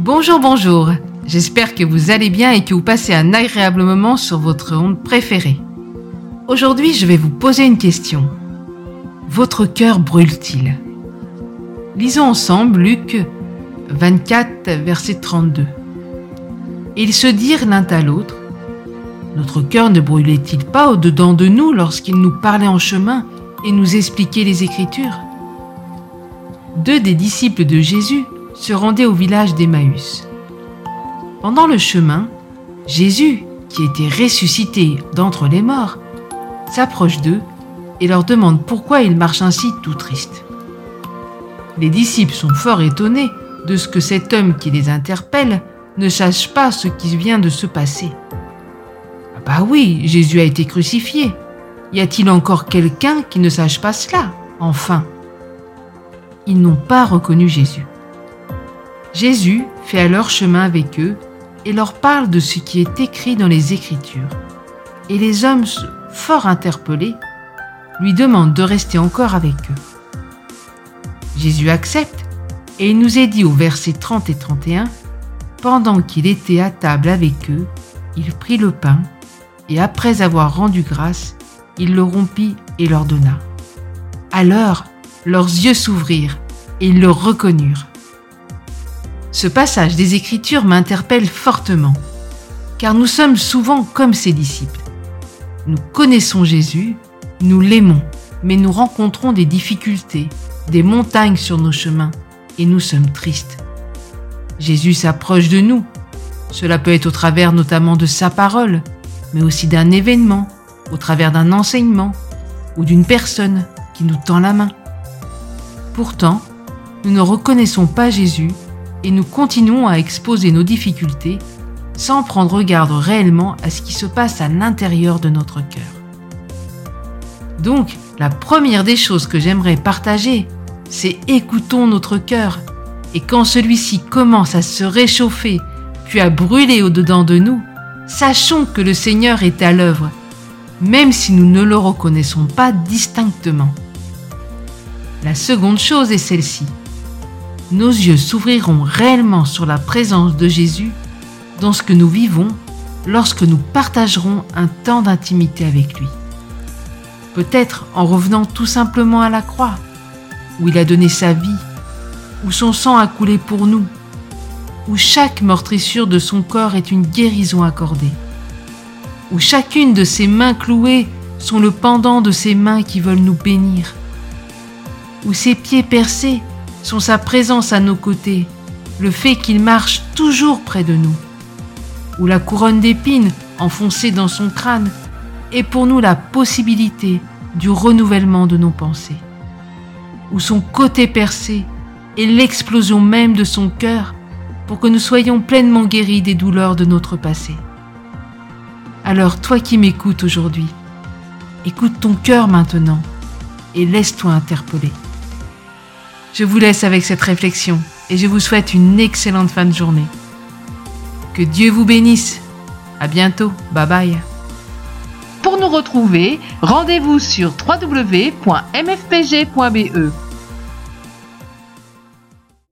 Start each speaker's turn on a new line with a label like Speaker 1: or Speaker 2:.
Speaker 1: Bonjour, bonjour. J'espère que vous allez bien et que vous passez un agréable moment sur votre onde préférée. Aujourd'hui, je vais vous poser une question. Votre cœur brûle-t-il? Lisons ensemble Luc 24, verset 32. Et ils se dirent l'un à l'autre, Notre cœur ne brûlait-il pas au-dedans de nous lorsqu'il nous parlait en chemin et nous expliquait les Écritures? Deux des disciples de Jésus se rendaient au village d'Emmaüs. Pendant le chemin, Jésus, qui était ressuscité d'entre les morts, s'approche d'eux et leur demande pourquoi ils marchent ainsi tout tristes. Les disciples sont fort étonnés de ce que cet homme qui les interpelle ne sache pas ce qui vient de se passer. Ah bah oui, Jésus a été crucifié. Y a-t-il encore quelqu'un qui ne sache pas cela Enfin? Ils n'ont pas reconnu Jésus. Jésus fait alors chemin avec eux et leur parle de ce qui est écrit dans les Écritures. Et les hommes, fort interpellés, lui demandent de rester encore avec eux. Jésus accepte et il nous est dit au verset 30 et 31, Pendant qu'il était à table avec eux, il prit le pain et après avoir rendu grâce, il le rompit et leur donna. Alors leurs yeux s'ouvrirent et ils le reconnurent. Ce passage des Écritures m'interpelle fortement, car nous sommes souvent comme ses disciples. Nous connaissons Jésus, nous l'aimons, mais nous rencontrons des difficultés, des montagnes sur nos chemins, et nous sommes tristes. Jésus s'approche de nous. Cela peut être au travers notamment de sa parole, mais aussi d'un événement, au travers d'un enseignement ou d'une personne qui nous tend la main. Pourtant, nous ne reconnaissons pas Jésus et nous continuons à exposer nos difficultés sans prendre garde réellement à ce qui se passe à l'intérieur de notre cœur. Donc, la première des choses que j'aimerais partager, c'est écoutons notre cœur, et quand celui-ci commence à se réchauffer, puis à brûler au-dedans de nous, sachons que le Seigneur est à l'œuvre, même si nous ne le reconnaissons pas distinctement. La seconde chose est celle-ci nos yeux s'ouvriront réellement sur la présence de Jésus dans ce que nous vivons lorsque nous partagerons un temps d'intimité avec lui. Peut-être en revenant tout simplement à la croix, où il a donné sa vie, où son sang a coulé pour nous, où chaque meurtrissure de son corps est une guérison accordée, où chacune de ses mains clouées sont le pendant de ses mains qui veulent nous bénir, où ses pieds percés sont sa présence à nos côtés, le fait qu'il marche toujours près de nous, ou la couronne d'épines enfoncée dans son crâne est pour nous la possibilité du renouvellement de nos pensées, ou son côté percé est l'explosion même de son cœur pour que nous soyons pleinement guéris des douleurs de notre passé. Alors toi qui m'écoutes aujourd'hui, écoute ton cœur maintenant et laisse-toi interpeller. Je vous laisse avec cette réflexion et je vous souhaite une excellente fin de journée. Que Dieu vous bénisse. À bientôt. Bye bye.
Speaker 2: Pour nous retrouver, rendez-vous sur www.mfpg.be.